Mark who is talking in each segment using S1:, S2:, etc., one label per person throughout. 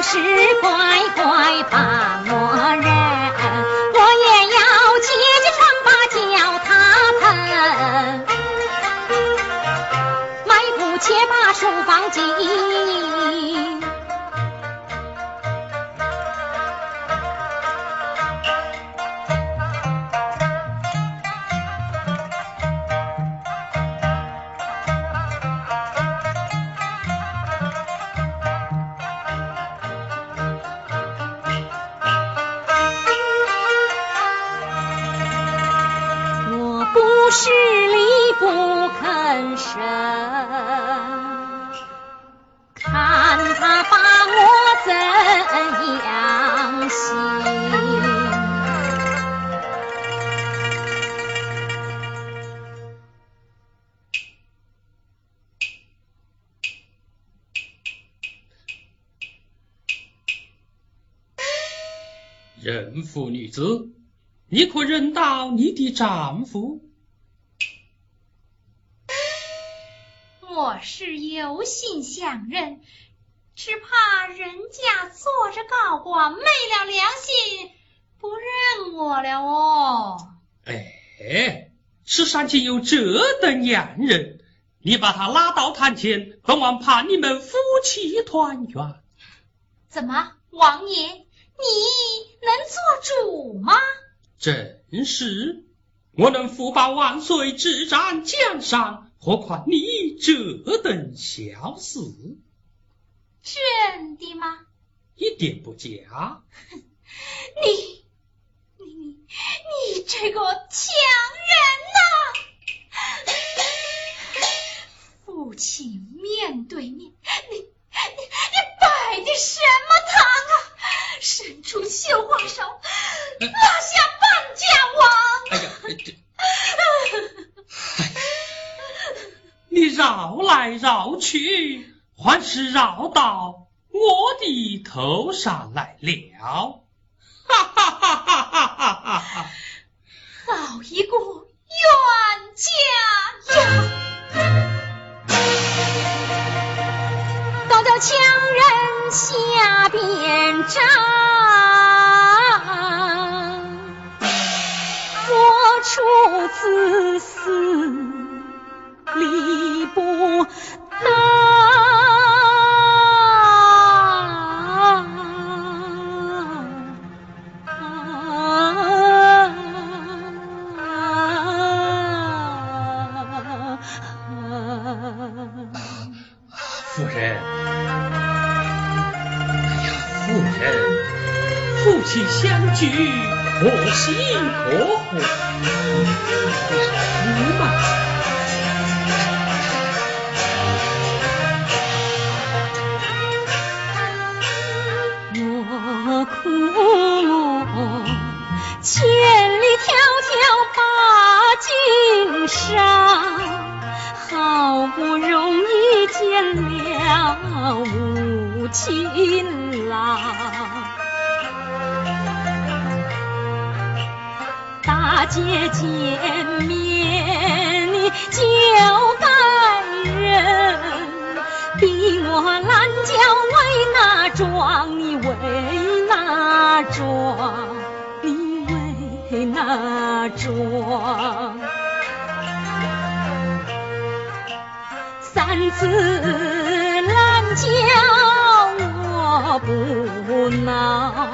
S1: 是
S2: 乖乖把我认，我也要揭揭疮疤叫他喷，迈步且把书房进。
S3: 子，你可认到你的丈夫？
S1: 我是有心相认，只怕人家做着高官，昧了良心，不认我了哦。
S3: 哎，世上竟有这等娘人！你把他拉到堂前，本王怕你们夫妻团圆。
S1: 怎么，王爷？你能做主吗？
S3: 正是，我能福报万岁之战江山，何况你这等小事？
S1: 真的吗？
S3: 一点不假。
S1: 你你你你这个强人呐！父亲面对面，你你你摆的什么堂啊？伸出绣花手，拉下半家网。
S3: 哎呀，你绕来绕去，还是绕到我的头上来了。哈哈哈哈
S2: 母亲郎。大姐见面你就该认，逼我拦轿为哪桩？你为哪桩？你为哪桩？三次不闹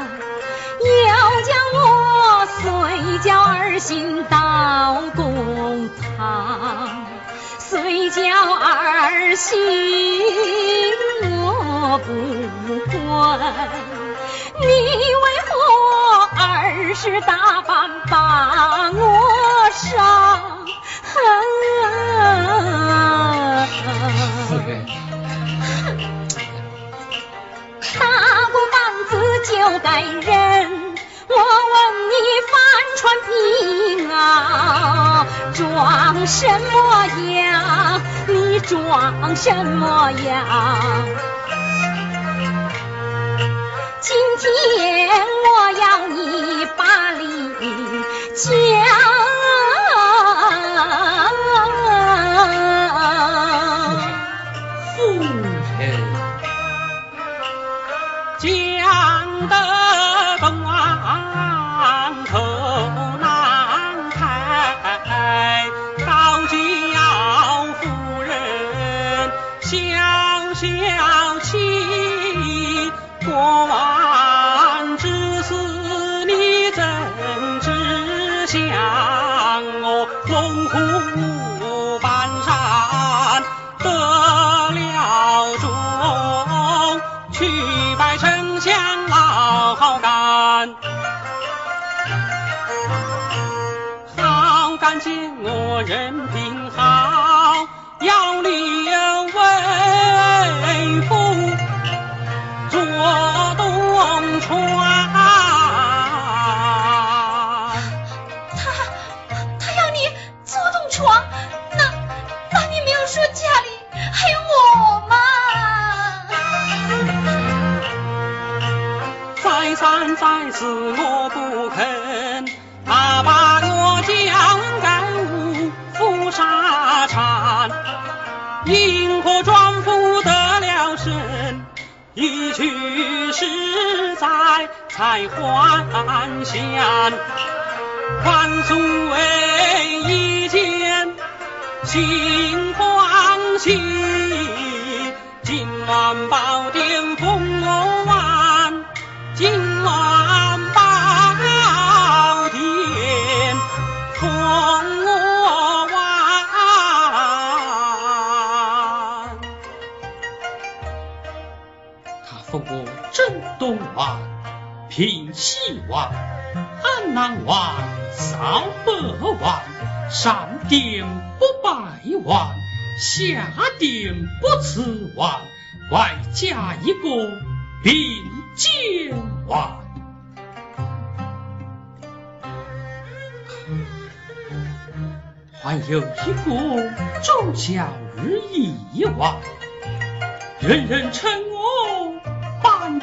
S2: 要将我随叫而行到公堂随叫而行我不管。你为何二十大板把我伤就该认我问你帆船皮袄，装什么样？你装什么样？今天我要你把礼讲。
S4: 看见我人品好，要你为夫做东床。他他要你做东床，那那你没有说家里还有我吗？再三再四我不肯。去实在才还乡，万岁一见心欢喜，今晚宝殿。王。平西王、安南王、扫北王，上殿不拜王，下殿不辞王，外加一个并肩王，还有一个周家日义王，人人称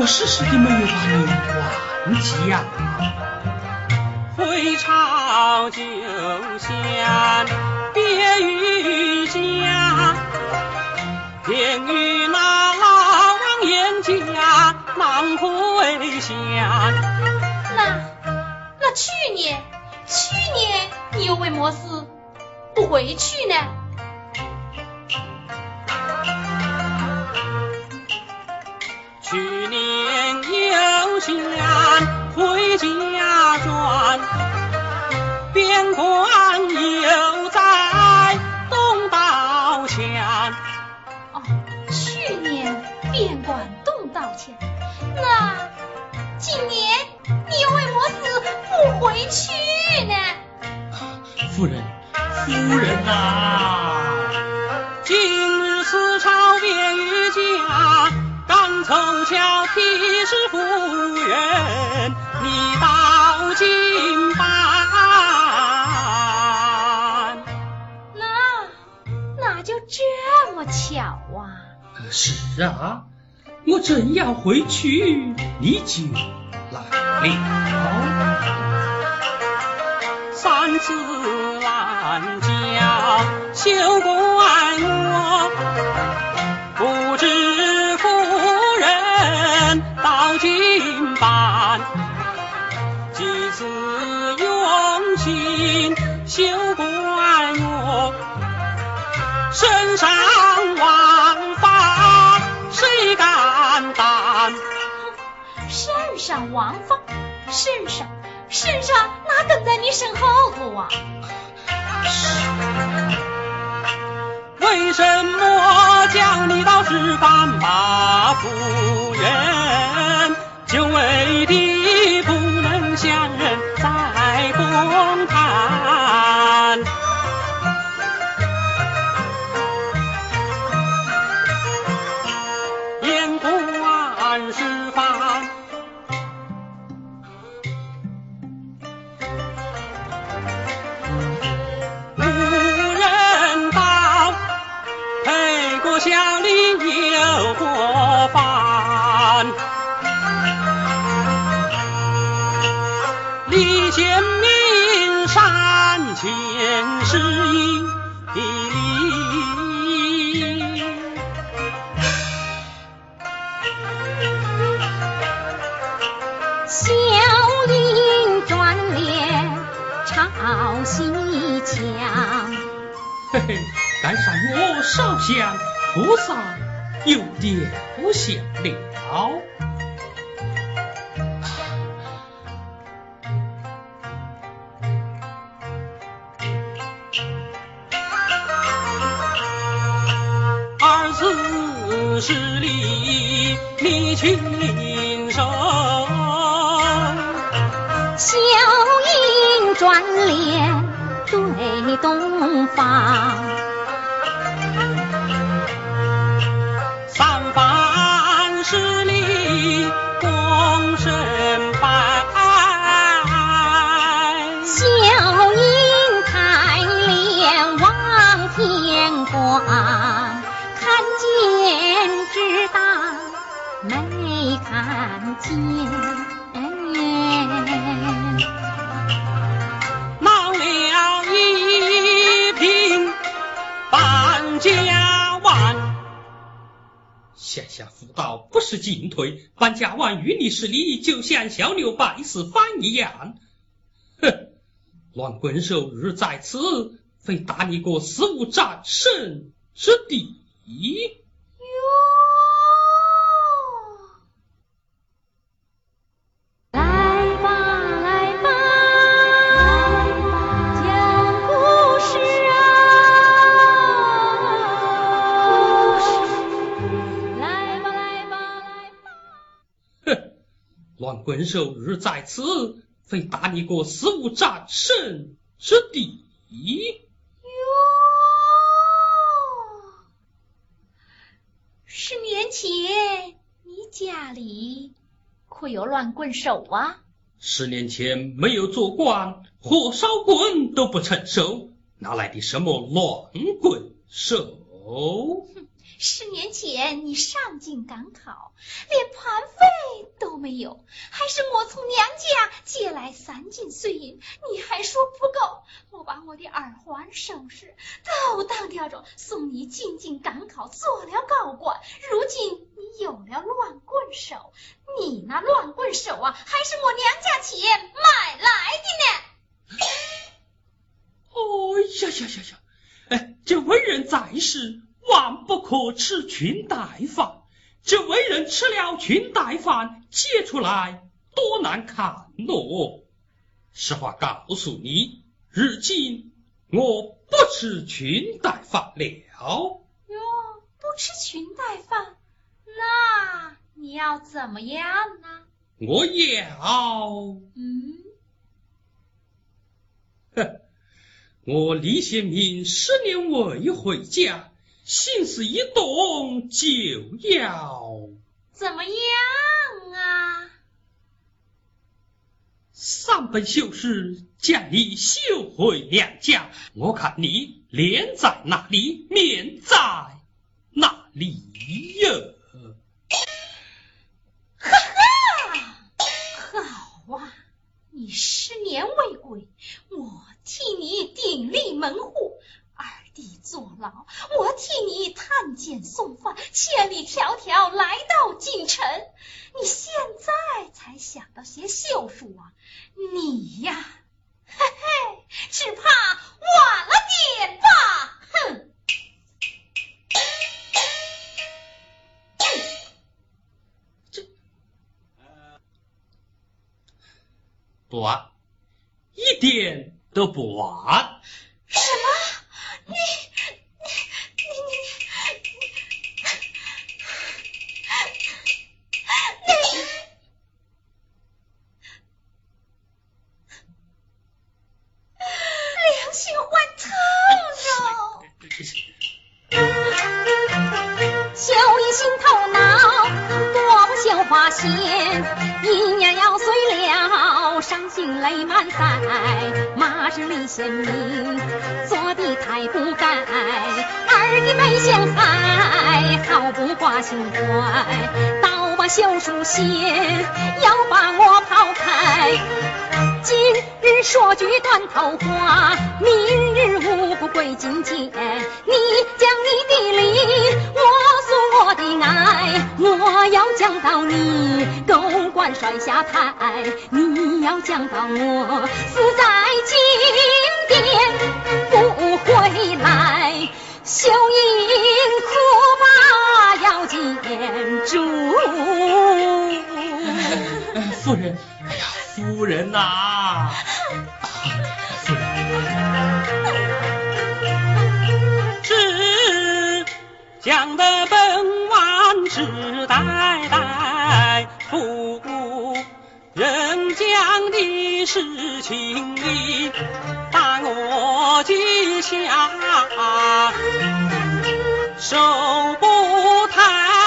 S4: 我时时的没有把你忘记呀。回朝旧乡别与家，便与那老王严家难回乡。
S1: 那那去年。去年你又为么事不回去呢？
S4: 去年有闲回家转，边关又在东道前。
S1: 哦，去年边关东道前，那今年你又为么事不回去呢？
S4: 夫人，夫人呐，今日此朝便于家，赶凑巧替
S1: 这么巧啊？
S4: 是啊，我正要回去，你就来了。三次。暗叫休怪我，不知夫人到今半，几次用心休怪，上王法谁敢担？
S1: 身上王法，身上身上哪跟在你身后头啊？
S3: 为什么叫你到十番马夫人？就为的不能相认在公堂。贤明山前是一礼。
S2: 小林转脸朝西墙，
S3: 嘿嘿，该上我烧香菩萨有点不想了。
S2: 方，
S3: 不是进退，搬家完与你是礼，就像小牛拜师翻一样。哼，乱棍手日在此，非打你个死无战胜之地。乱棍手日在此，非打你个死无战胜之地。
S1: 哟，十年前你家里可有乱棍手啊？
S3: 十年前没有做官，火烧棍都不成熟，哪来的什么乱棍手？
S1: 十年前你上京赶考，连盘费都没有，还是我从娘家借来三斤碎银，你还说不够。我把我的耳环、首饰都当掉着，送你进京赶考，做了高官。如今你有了乱棍手，你那乱棍手啊，还是我娘家钱买来的呢。
S3: 哦呀呀呀呀！哎，这为人在世，万不可吃裙带饭。这为人吃了裙带饭，解出来多难看哦。实话告诉你，如今我不吃裙带饭了。
S1: 哟，不吃裙带饭，那你要怎么样呢？
S3: 我要，
S1: 嗯，
S3: 哼，我李先民十年未回家，心思一动就要
S1: 怎么样啊？
S3: 三本秀士将你休回娘家。我看你脸在哪里，面在哪里呀？
S1: 哈哈，好啊！你十年未归，我替你鼎立门户，二弟坐牢，我替你探监送饭，千里迢迢来到京城，你现在才想到写绣书啊？你呀，嘿嘿，只怕晚了点吧？哼！
S3: 不晚，
S2: 一，点都不晚。满腮。马是李贤明，做的太不该，儿的没想开，好不挂心怀，刀把绣书线，要把我抛开。今日说句断头话，明日无不归金钱。你讲你的理，我诉我的爱，我要讲到你狗官摔下台，你要讲到我死在金殿不回来，秀英哭吧要见主。
S3: 夫人，哎呀，夫人呐、啊，讲得本王只代代夫人讲的是情理，但我记下手不抬。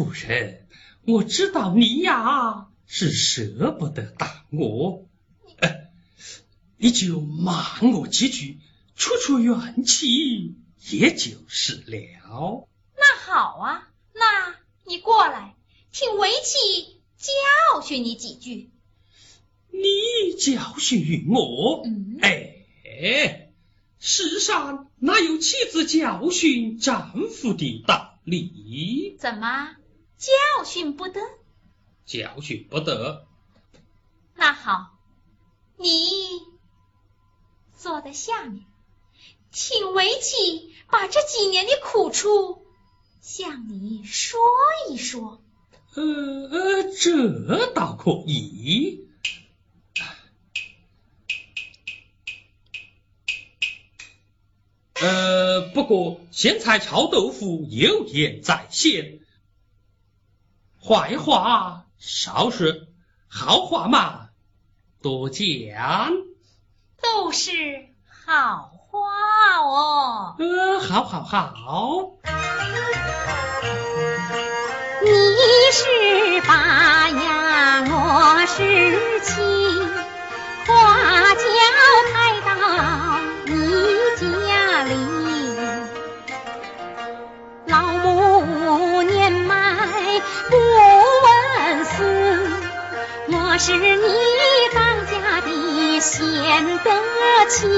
S3: 夫人，我知道你呀是舍不得打我，呃，你就骂我几句，出出怨气，也就是了。
S1: 那好啊，那你过来，请为妻教训你几句。
S3: 你教训我，
S1: 嗯
S3: 哎，世上哪有妻子教训丈夫的道理？
S1: 怎么教训不得？
S3: 教训不得。
S1: 那好，你坐在下面，请围棋把这几年的苦处向你说一说。
S3: 呃呃，这倒可以。呃，不过咸菜炒豆腐有言在先，坏话少说，好话嘛多讲。
S1: 都是好话哦。
S3: 呃，好好好，
S2: 你是八呀，我是七，花是你当家的贤德妻。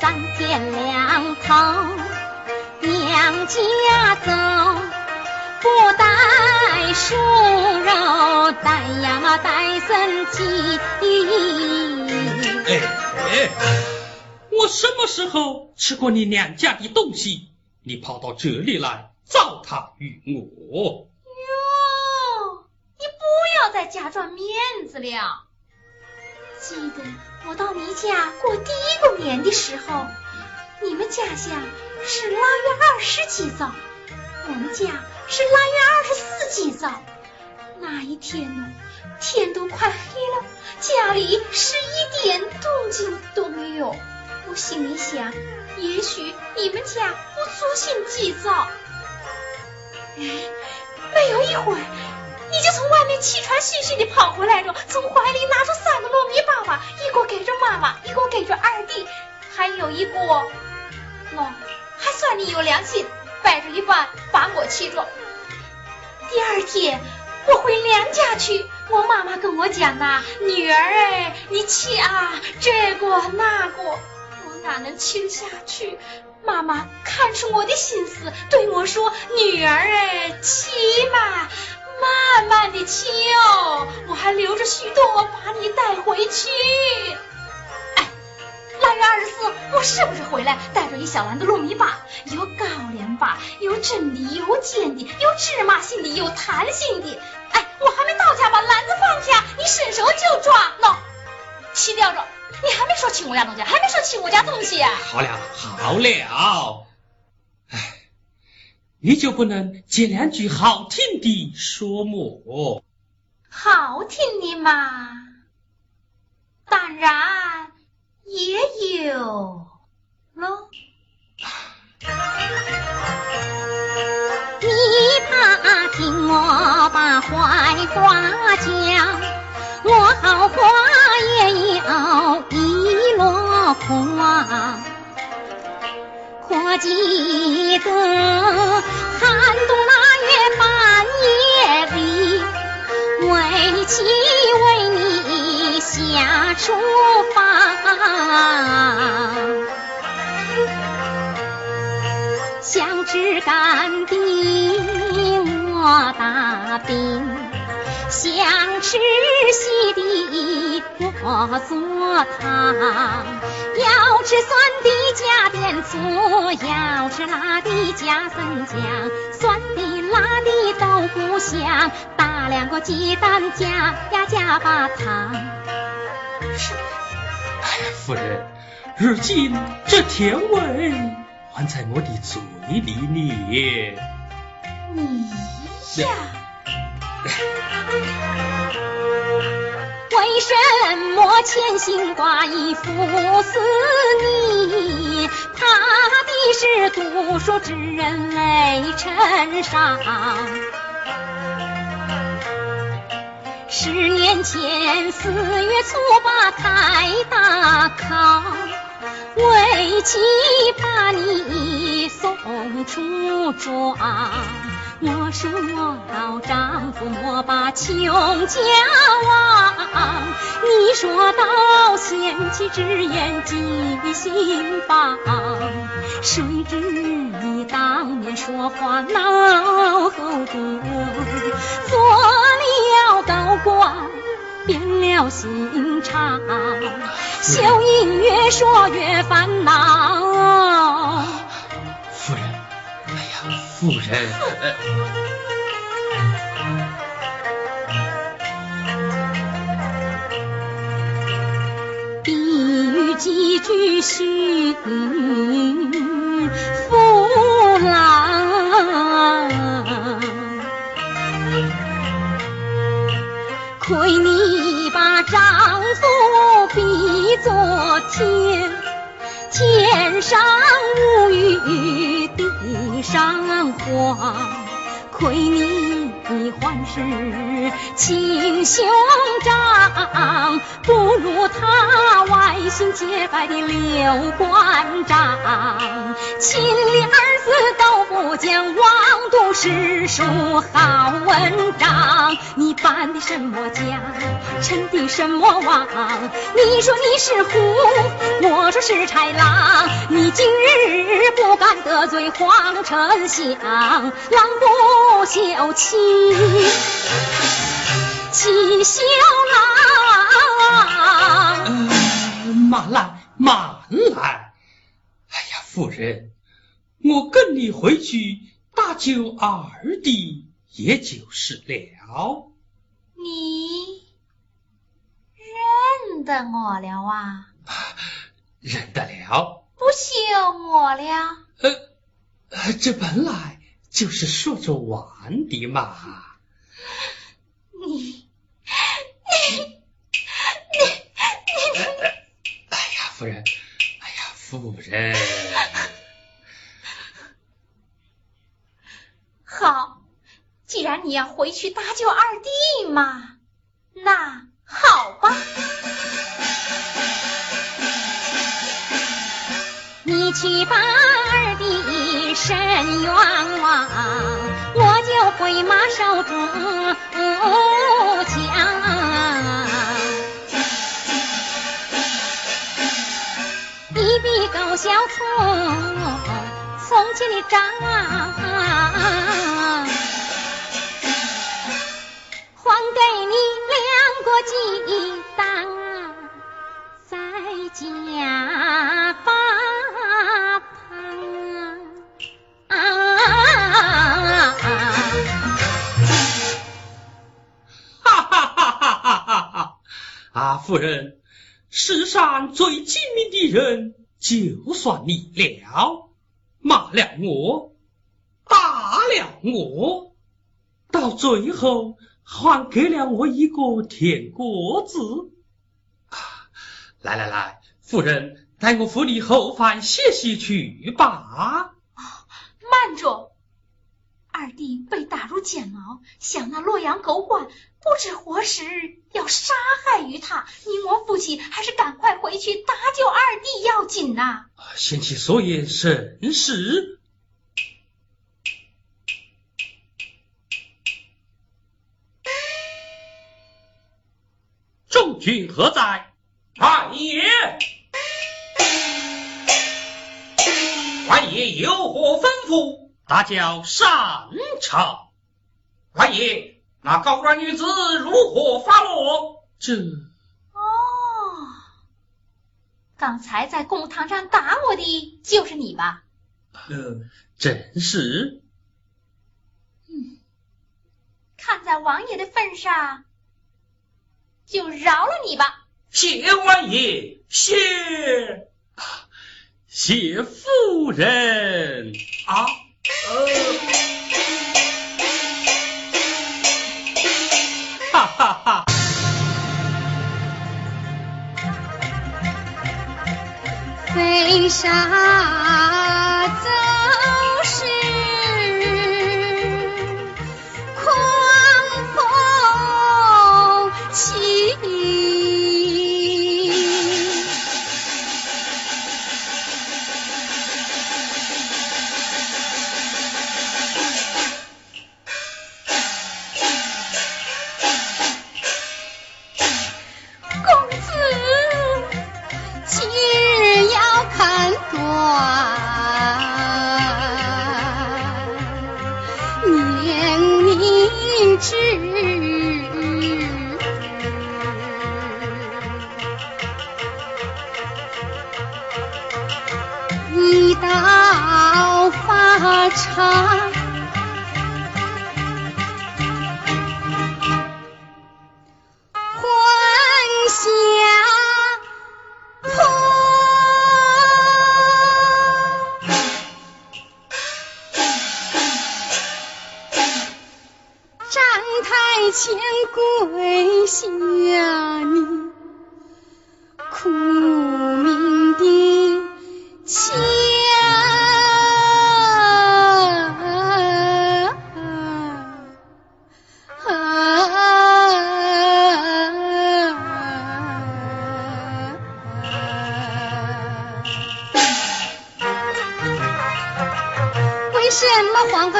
S2: 三天两头娘家走，不带熟肉，带呀嘛带生鸡。
S3: 哎哎，我什么时候吃过你娘家的东西？你跑到这里来糟蹋于我。
S1: 哟，你不要再假装面子了。记得我到你家过第一个年的时候，你们家乡是腊月二十祭灶，我们家是腊月二十四祭灶。那一天呢，天都快黑了，家里是一点动静都没有。我心里想，也许你们家不足信祭灶。哎，没有一会儿，你就从外面气喘吁吁的跑回来着，从怀里拿出三个糯米粑粑，一个给着妈妈，一个给着二弟，还有一个，喏，还算你有良心，掰着一半把我气着。第二天我回娘家去，我妈妈跟我讲呐，女儿哎，你气啊，这个那个，我哪能气得下去？妈妈看出我的心思，对我说：“女儿哎，骑嘛，慢慢的骑哦，我还留着许多把你带回去。”哎，腊月二十四，我是不是回来带着一小篮子糯米粑？有高粱粑，有真的，有煎的，有芝麻馅的，有弹性的。哎，我还没到家，把篮子放下，你伸手就抓，喏，骑吊着。你还没说起我家东西，还没说起我家东西啊。
S3: 好了好了，哎，你就不能接两句好听的说么？
S1: 好听的嘛，当然也有喽。
S2: 你怕听我把坏话讲，我好花也要一箩筐。可记得寒冬腊月半夜里，为妻为你下厨房。想吃干的我做汤。要吃酸的加点醋，要吃辣的加生姜。酸的辣的都不香，打两个鸡蛋加呀加把糖。
S3: 哎呀，夫人，如今这甜味。还在我的嘴里呢。
S1: 你呀，
S2: 为什么千心挂意负思你？怕的是读书之人泪成殇。十年前四月初八开大考。为妻把你送出庄，我说到丈夫莫把穷家忘，你说到贤妻之言记心房，谁知你当面说话恼后住，做了高官。变了心肠，秀英越说越烦恼。
S3: 夫人，哎呀，夫人，
S2: 比喻几句寻夫郎。亏你把丈夫比作天，天上无雨地上花。亏你你还是亲兄长，不如他外姓结拜的刘关张。亲的儿子都不讲，枉读诗书好文章。你扮的什么家，称的什么王？你说你是虎，我说是豺狼。你今日不敢得罪皇丞相，郎不。不休妻，七小郎。
S3: 慢来，慢来。哎呀，夫人，我跟你回去搭救二弟，也就是了。
S1: 你认得我了啊？
S3: 认得了。
S1: 不休我了？
S3: 呃，这本来。就是说着玩的嘛。
S1: 你你你你！
S3: 哎呀，夫人，哎呀，夫人。
S1: 好，既然你要回去搭救二弟嘛，那好吧。
S2: 你去把二弟伸冤枉，我就回马手中枪。一笔勾销从。前的账，还给你两个鸡蛋，在家
S3: 啊，夫人，世上最精明的人就算你了。骂了我，打了我，到最后还给了我一个甜果子。来来来，夫人，带我扶你后饭歇息去吧。
S1: 慢着，二弟被打入监牢，想那洛阳狗官不知何时要杀害于他，你我夫妻还是赶快回去搭救二弟要紧呐。
S3: 贤妻所言甚是。众军何在？
S5: 太爷，太爷有何吩咐？
S3: 大叫上朝。
S5: 王爷，那高官女子如何发落？
S3: 这
S1: 哦，刚才在公堂上打我的就是你吧？
S3: 呃，真是。
S1: 嗯，看在王爷的份上。就饶了你吧，
S5: 谢王爷，谢
S3: 谢夫人
S5: 啊，呃，
S3: 哈哈哈，
S2: 飞沙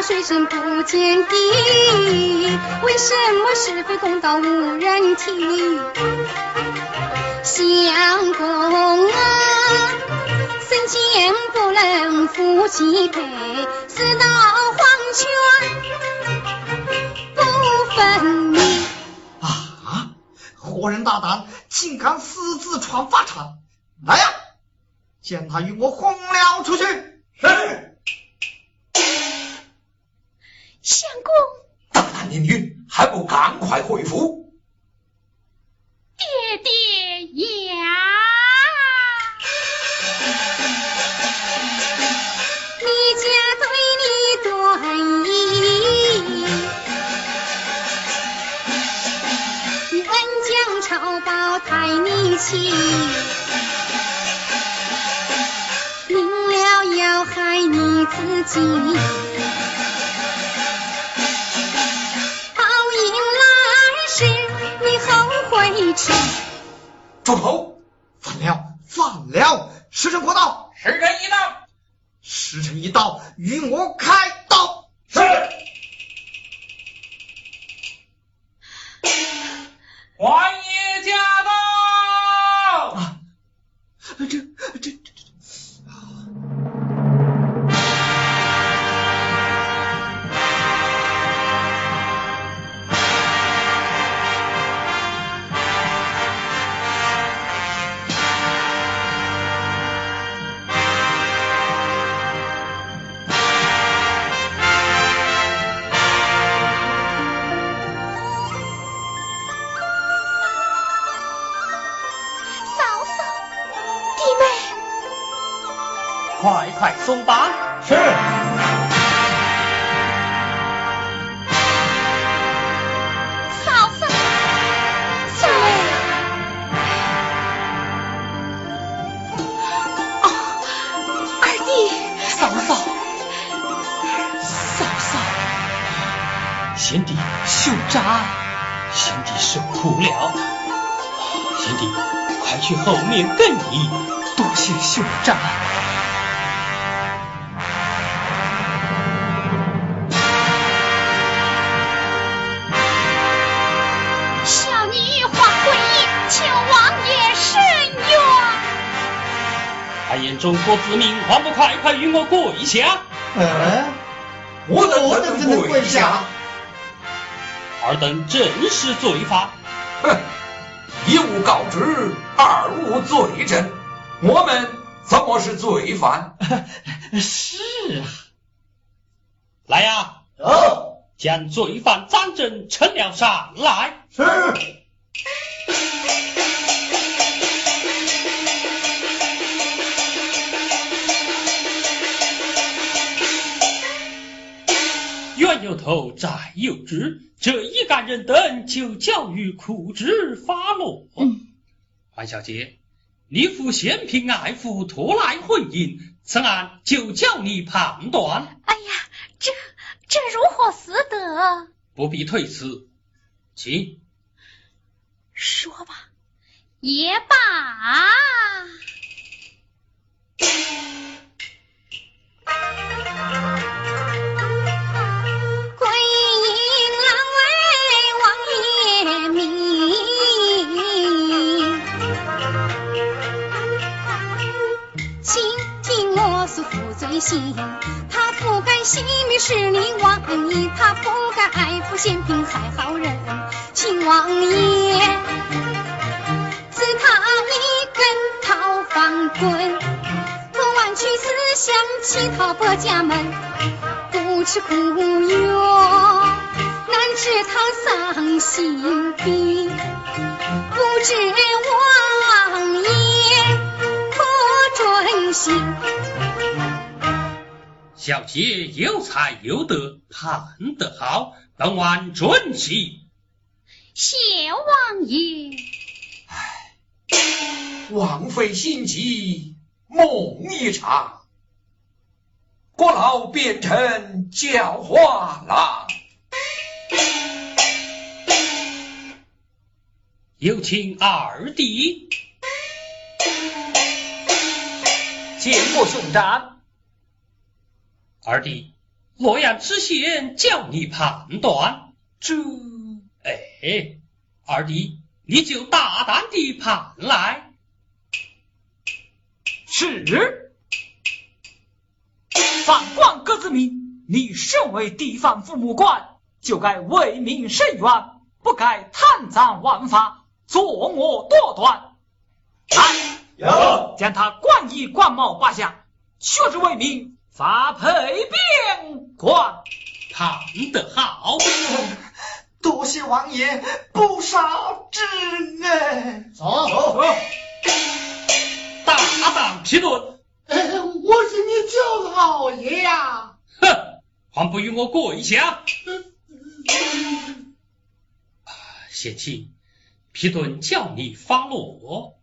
S2: 水深不见底，为什么是非公道无人听？相公啊，生前不能夫妻配，死到黄泉不分离。
S6: 啊！活人大胆，竟敢私自闯法场！来呀，将他与我轰了出去！
S5: 是。
S1: 相公，
S5: 大难临女，还不赶快回府？
S1: 爹爹呀！
S2: 你家对你断义，你恩将仇报太逆气，明了要害你自己。
S6: 住
S3: 头！去后面跟你，多谢兄长。
S2: 小女花跪求王爷伸冤。
S3: 俺眼中国子民，还不快快与我跪下？
S6: 嗯，我怎我怎么能跪下？
S3: 尔等正是罪犯。
S5: 哼，一无告知，二无罪证，我们怎么是罪犯？
S6: 是啊。
S3: 来呀！
S6: 哦，
S3: 将罪犯张真呈了上来。
S6: 是。
S3: 冤有头，债有主，这一干人等就交于库之发落。
S2: 嗯，
S3: 关小姐，你父嫌贫爱富，拖来婚姻，此案就叫你判断。
S2: 哎呀，这这如何死得？
S3: 不必推辞，请
S2: 说吧。
S1: 也罢。
S2: 罪行。他不该惜命使令王爷，他不该爱抚贤嫔害好人，秦王爷赐他一根讨方棍，可挽去思想乞讨百家门。不吃苦药，难治他丧心病。不知王爷可准行？
S3: 小姐有才有德，判得好，本王准许。
S1: 谢王爷。
S5: 枉费心机，梦一场，国老变成教化郎。
S3: 有请二弟。
S7: 见过兄长。
S3: 二弟，洛阳知县叫你判断。
S7: 这，
S3: 哎，二弟，你就大胆地判来。
S7: 是。反观各自民，你身为地方父母官，就该为民伸冤，不该贪赃枉法，作恶多端。来，
S6: 有
S7: 将他冠以冠帽拔下，削之为民，发配边关。
S3: 判得好。
S6: 多谢王爷不杀之恩。走走。
S3: 大胆批论！
S6: 哎，我是你舅老爷呀！
S3: 哼，还不与我跪下！贤妻，皮顿叫你发落我。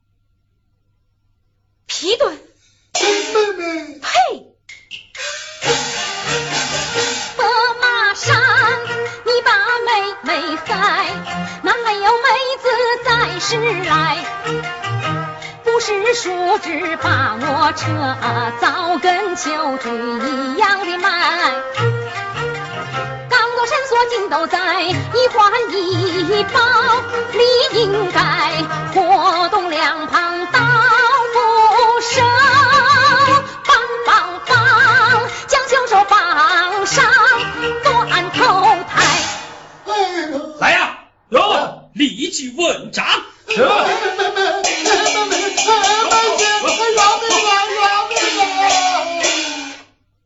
S2: 皮顿，
S6: 妹妹，
S2: 呸！伯马上，你把妹妹害，哪有妹子在世来？不是树枝把我扯，早跟秋菊一样的埋。刚多绳索尽都在，一环一包，理应该活动两旁刀斧手，
S3: 来呀、有，立即问斩。
S6: 妹妹妹妹妹妹，妹姐，饶命啊饶命啊！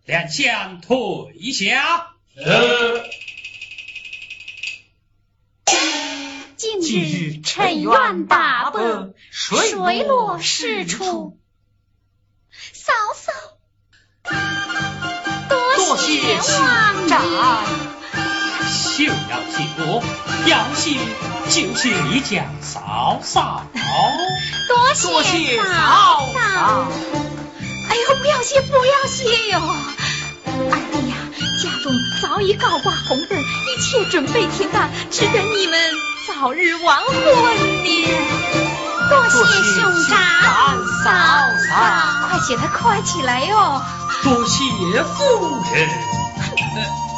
S3: 两相退下。
S6: 是。
S2: 今
S7: 今
S2: 日
S7: 日
S2: 沉冤
S7: 沉冤
S2: 大
S7: 大
S2: 伯
S7: 伯，
S2: 水
S7: 水
S2: 落
S7: 落
S2: 石出。嫂嫂，
S7: 多谢王长。
S3: 休要谢我，要谢就谢你家嫂嫂。
S1: 多
S7: 多谢
S1: 嫂
S7: 嫂。
S1: 哎呦，不要谢，不要谢哟！二弟呀，家中早已高挂红灯，一切准备停当，只等你们早日完婚呢。多
S7: 多谢
S1: 谢兄长
S7: 兄长嫂嫂
S1: 快起来，快起来哟！
S3: 多谢夫人。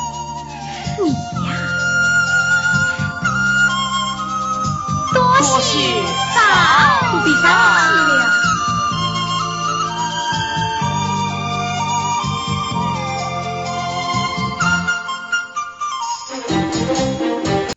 S1: 多谢，
S7: 大
S1: 不必客气了。